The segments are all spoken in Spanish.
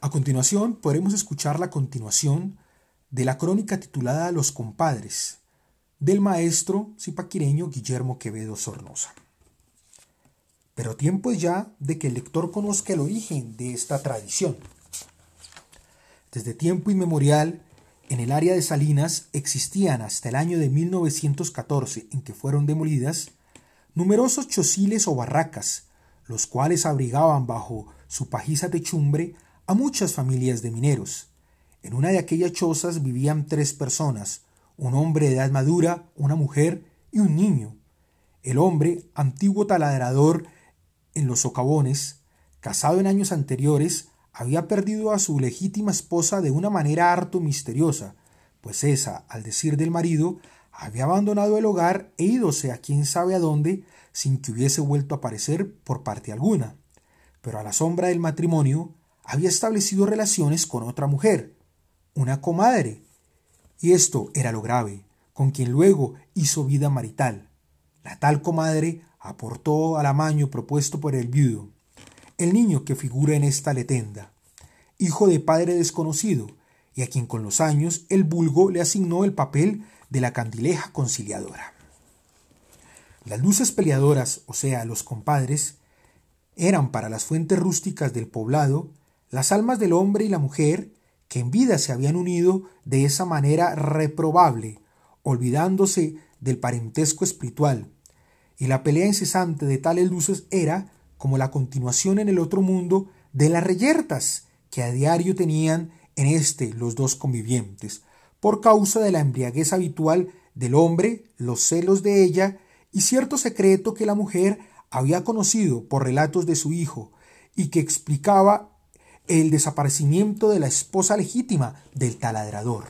A continuación podremos escuchar la continuación de la crónica titulada Los compadres del maestro zipaquireño Guillermo Quevedo Sornosa. Pero tiempo es ya de que el lector conozca el origen de esta tradición. Desde tiempo inmemorial, en el área de Salinas existían hasta el año de 1914, en que fueron demolidas, numerosos chociles o barracas, los cuales abrigaban bajo su pajiza techumbre a muchas familias de mineros. En una de aquellas chozas vivían tres personas, un hombre de edad madura, una mujer y un niño. El hombre, antiguo taladrador en los socavones, casado en años anteriores, había perdido a su legítima esposa de una manera harto misteriosa, pues esa, al decir del marido, había abandonado el hogar e ídose a quién sabe a dónde sin que hubiese vuelto a aparecer por parte alguna. Pero a la sombra del matrimonio había establecido relaciones con otra mujer, una comadre. Y esto era lo grave, con quien luego hizo vida marital. La tal comadre aportó al amaño propuesto por el viudo, el niño que figura en esta letenda, hijo de padre desconocido, y a quien con los años el vulgo le asignó el papel de la candileja conciliadora. Las luces peleadoras, o sea, los compadres, eran para las fuentes rústicas del poblado las almas del hombre y la mujer que en vida se habían unido de esa manera reprobable, olvidándose del parentesco espiritual, y la pelea incesante de tales luces era como la continuación en el otro mundo de las reyertas que a diario tenían en éste los dos convivientes, por causa de la embriaguez habitual del hombre, los celos de ella y cierto secreto que la mujer había conocido por relatos de su hijo y que explicaba el desaparecimiento de la esposa legítima del taladrador.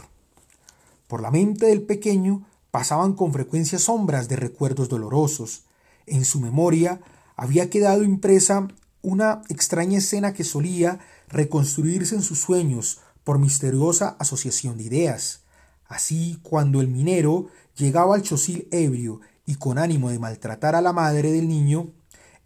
Por la mente del pequeño pasaban con frecuencia sombras de recuerdos dolorosos. En su memoria había quedado impresa una extraña escena que solía reconstruirse en sus sueños por misteriosa asociación de ideas. Así, cuando el minero llegaba al chocil ebrio y con ánimo de maltratar a la madre del niño,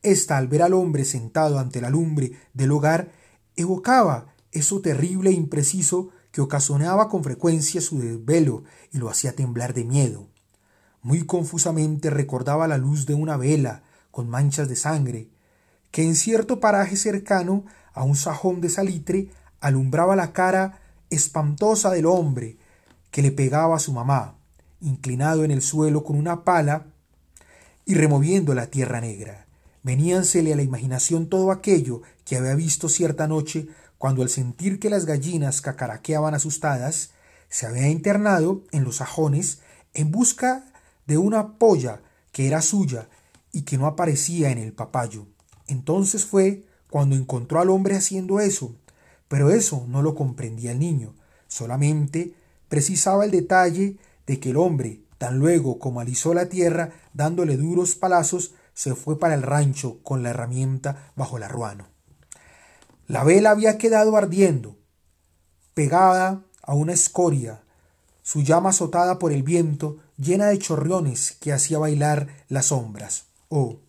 ésta al ver al hombre sentado ante la lumbre del hogar, evocaba eso terrible e impreciso que ocasionaba con frecuencia su desvelo y lo hacía temblar de miedo. Muy confusamente recordaba la luz de una vela con manchas de sangre, que en cierto paraje cercano a un sajón de salitre alumbraba la cara espantosa del hombre que le pegaba a su mamá, inclinado en el suelo con una pala y removiendo la tierra negra. Veníansele a la imaginación todo aquello que había visto cierta noche cuando al sentir que las gallinas cacaraqueaban asustadas, se había internado en los sajones en busca de una polla que era suya y que no aparecía en el papayo. Entonces fue cuando encontró al hombre haciendo eso, pero eso no lo comprendía el niño, solamente precisaba el detalle de que el hombre, tan luego como alisó la tierra dándole duros palazos, se fue para el rancho con la herramienta bajo la ruano. La vela había quedado ardiendo, pegada a una escoria, su llama azotada por el viento, llena de chorriones que hacía bailar las sombras. Oh,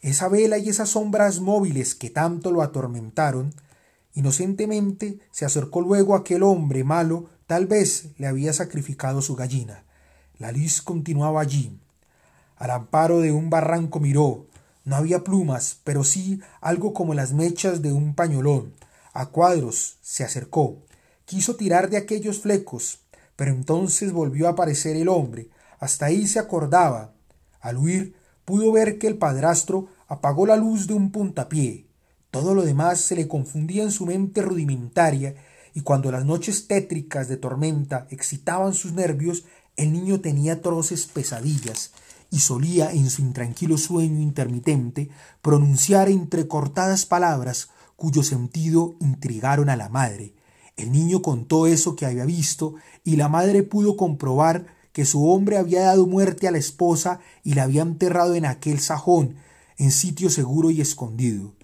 esa vela y esas sombras móviles que tanto lo atormentaron, inocentemente se acercó luego aquel hombre malo, tal vez le había sacrificado su gallina. La luz continuaba allí, al amparo de un barranco miró. No había plumas, pero sí algo como las mechas de un pañolón. A cuadros se acercó. Quiso tirar de aquellos flecos, pero entonces volvió a aparecer el hombre. Hasta ahí se acordaba. Al huir, pudo ver que el padrastro apagó la luz de un puntapié. Todo lo demás se le confundía en su mente rudimentaria, y cuando las noches tétricas de tormenta excitaban sus nervios, el niño tenía atroces pesadillas y solía en su intranquilo sueño intermitente pronunciar entrecortadas palabras cuyo sentido intrigaron a la madre. El niño contó eso que había visto y la madre pudo comprobar que su hombre había dado muerte a la esposa y la había enterrado en aquel sajón, en sitio seguro y escondido.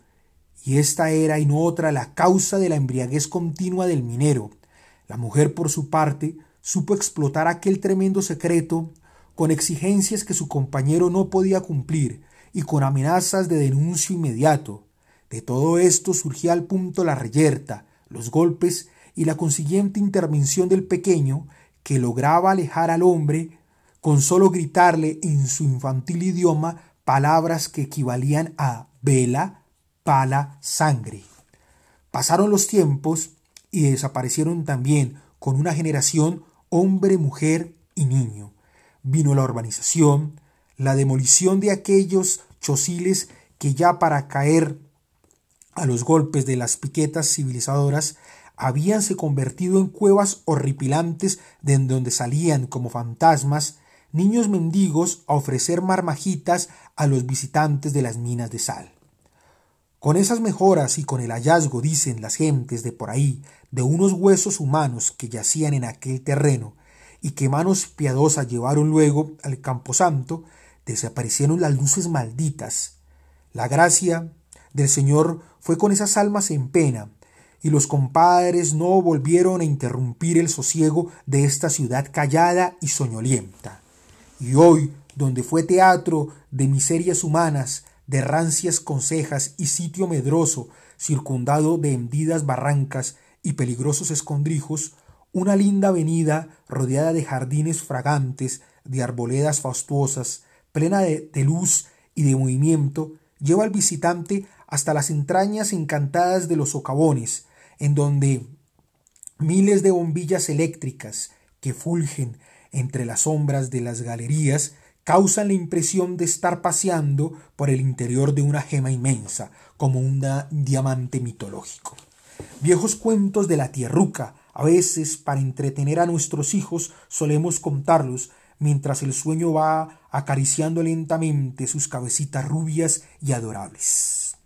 Y esta era y no otra la causa de la embriaguez continua del minero. La mujer, por su parte, supo explotar aquel tremendo secreto con exigencias que su compañero no podía cumplir y con amenazas de denuncio inmediato. De todo esto surgía al punto la reyerta, los golpes y la consiguiente intervención del pequeño, que lograba alejar al hombre con solo gritarle en su infantil idioma palabras que equivalían a vela, pala, sangre. Pasaron los tiempos y desaparecieron también con una generación hombre, mujer y niño. Vino la urbanización, la demolición de aquellos chociles que ya para caer a los golpes de las piquetas civilizadoras habíanse convertido en cuevas horripilantes de donde salían como fantasmas niños mendigos a ofrecer marmajitas a los visitantes de las minas de sal. Con esas mejoras y con el hallazgo, dicen las gentes de por ahí, de unos huesos humanos que yacían en aquel terreno y que manos piadosas llevaron luego al camposanto, desaparecieron las luces malditas. La gracia del Señor fue con esas almas en pena, y los compadres no volvieron a interrumpir el sosiego de esta ciudad callada y soñolienta. Y hoy, donde fue teatro de miserias humanas, de rancias consejas y sitio medroso, circundado de hendidas barrancas y peligrosos escondrijos, una linda avenida rodeada de jardines fragantes, de arboledas fastuosas, plena de, de luz y de movimiento, lleva al visitante hasta las entrañas encantadas de los socavones, en donde miles de bombillas eléctricas que fulgen entre las sombras de las galerías causan la impresión de estar paseando por el interior de una gema inmensa, como un diamante mitológico. Viejos cuentos de la tierruca, a veces para entretener a nuestros hijos solemos contarlos mientras el sueño va acariciando lentamente sus cabecitas rubias y adorables.